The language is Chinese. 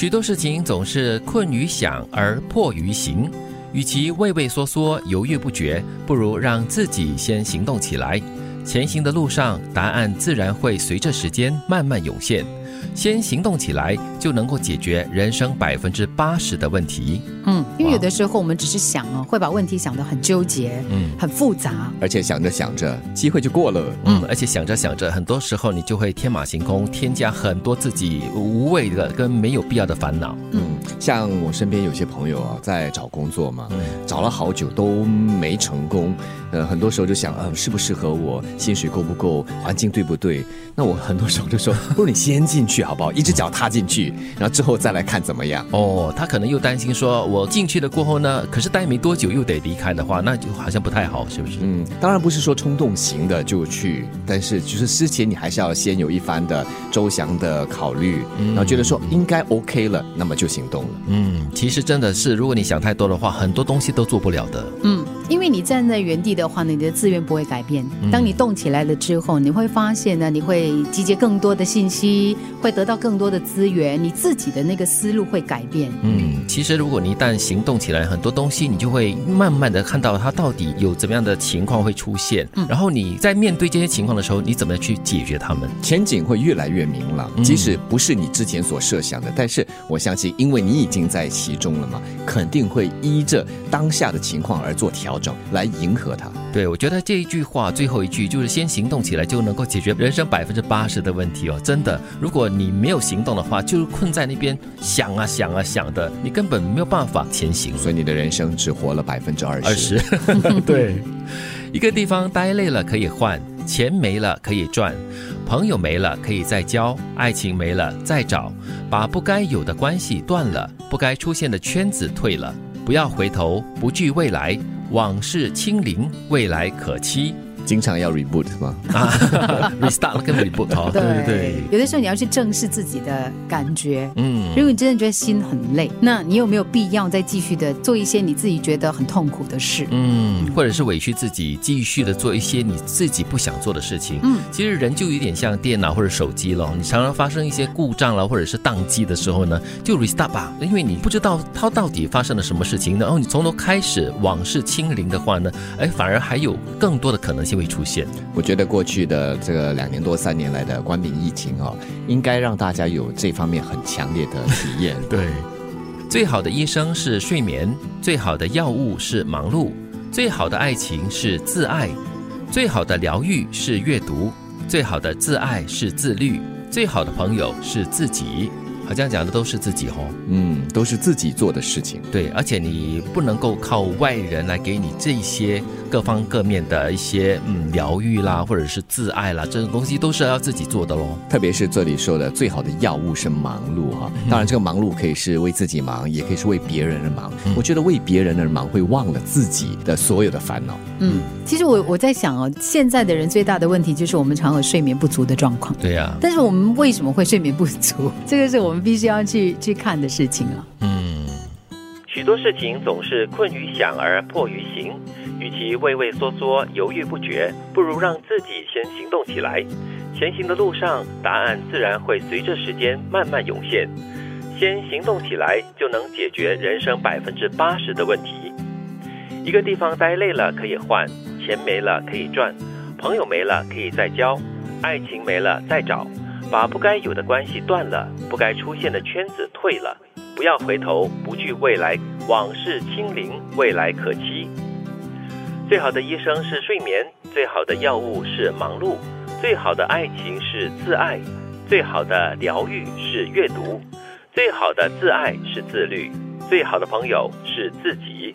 许多事情总是困于想而迫于行，与其畏畏缩缩、犹豫不决，不如让自己先行动起来。前行的路上，答案自然会随着时间慢慢涌现。先行动起来，就能够解决人生百分之八十的问题。嗯，因为有的时候我们只是想哦，会把问题想得很纠结，嗯，很复杂，而且想着想着，机会就过了。嗯，而且想着想着，很多时候你就会天马行空，添加很多自己无谓的跟没有必要的烦恼。嗯，像我身边有些朋友啊，在找工作嘛，找了好久都没成功。呃，很多时候就想，呃，适不适合我，薪水够不够，环境对不对？那我很多时候就说，不如你先进去好不好？一只脚踏进去，然后之后再来看怎么样。哦，他可能又担心说，我进去了过后呢，可是待没多久又得离开的话，那就好像不太好，是不是？嗯，当然不是说冲动型的就去，但是就是之前你还是要先有一番的周详的考虑，然后觉得说应该 OK 了，那么就行动了。嗯，其实真的是，如果你想太多的话，很多东西都做不了的。嗯。因为你站在原地的话呢，你的资源不会改变。当你动起来了之后，你会发现呢，你会集结更多的信息，会得到更多的资源，你自己的那个思路会改变。嗯，其实如果你一旦行动起来，很多东西你就会慢慢的看到它到底有怎么样的情况会出现。嗯，然后你在面对这些情况的时候，你怎么去解决它们？前景会越来越明朗，即使不是你之前所设想的，但是我相信，因为你已经在其中了嘛，肯定会依着当下的情况而做调。来迎合他。对，我觉得这一句话最后一句就是先行动起来，就能够解决人生百分之八十的问题哦。真的，如果你没有行动的话，就是困在那边想啊想啊想的，你根本没有办法前行。所以你的人生只活了百分之二十。二十，对。一个地方待累了可以换，钱没了可以赚，朋友没了可以再交，爱情没了再找，把不该有的关系断了，不该出现的圈子退了，不要回头，不惧未来。往事清零，未来可期。经常要 reboot 吗？啊，restart 跟 reboot 哦对对对，有的时候你要去正视自己的感觉。嗯，如果你真的觉得心很累，那你有没有必要再继续的做一些你自己觉得很痛苦的事？嗯，或者是委屈自己，继续的做一些你自己不想做的事情。嗯，其实人就有点像电脑或者手机了，你常常发生一些故障了，或者是宕机的时候呢，就 restart 吧，因为你不知道它到底发生了什么事情，然后你从头开始往事清零的话呢，哎，反而还有更多的可能性。会出现，我觉得过去的这个两年多三年来的冠病疫情哦，应该让大家有这方面很强烈的体验。对，最好的医生是睡眠，最好的药物是忙碌，最好的爱情是自爱，最好的疗愈是阅读，最好的自爱是自律，最好的朋友是自己。好像讲的都是自己哦，嗯，都是自己做的事情。对，而且你不能够靠外人来给你这些各方各面的一些嗯疗愈啦，或者是自爱啦，这种东西都是要自己做的喽。特别是这里说的最好的药物是忙碌哈，当然这个忙碌可以是为自己忙，也可以是为别人而忙。我觉得为别人而忙会忘了自己的所有的烦恼。嗯，其实我我在想哦，现在的人最大的问题就是我们常有睡眠不足的状况。对呀，但是我们为什么会睡眠不足？这个是我必须要去去看的事情了。嗯，许多事情总是困于想而迫于行，与其畏畏缩缩、犹豫不决，不如让自己先行动起来。前行的路上，答案自然会随着时间慢慢涌现。先行动起来，就能解决人生百分之八十的问题。一个地方待累了可以换，钱没了可以赚，朋友没了可以再交，爱情没了再找。把不该有的关系断了，不该出现的圈子退了，不要回头，不惧未来，往事清零，未来可期。最好的医生是睡眠，最好的药物是忙碌，最好的爱情是自爱，最好的疗愈是阅读，最好的自爱是自律，最好的朋友是自己。